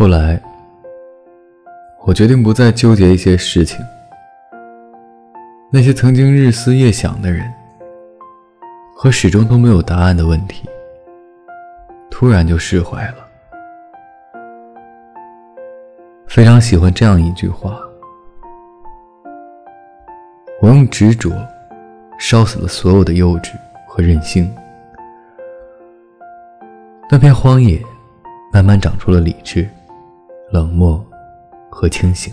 后来，我决定不再纠结一些事情。那些曾经日思夜想的人，和始终都没有答案的问题，突然就释怀了。非常喜欢这样一句话：“我用执着烧死了所有的幼稚和任性。”那片荒野，慢慢长出了理智、冷漠和清醒。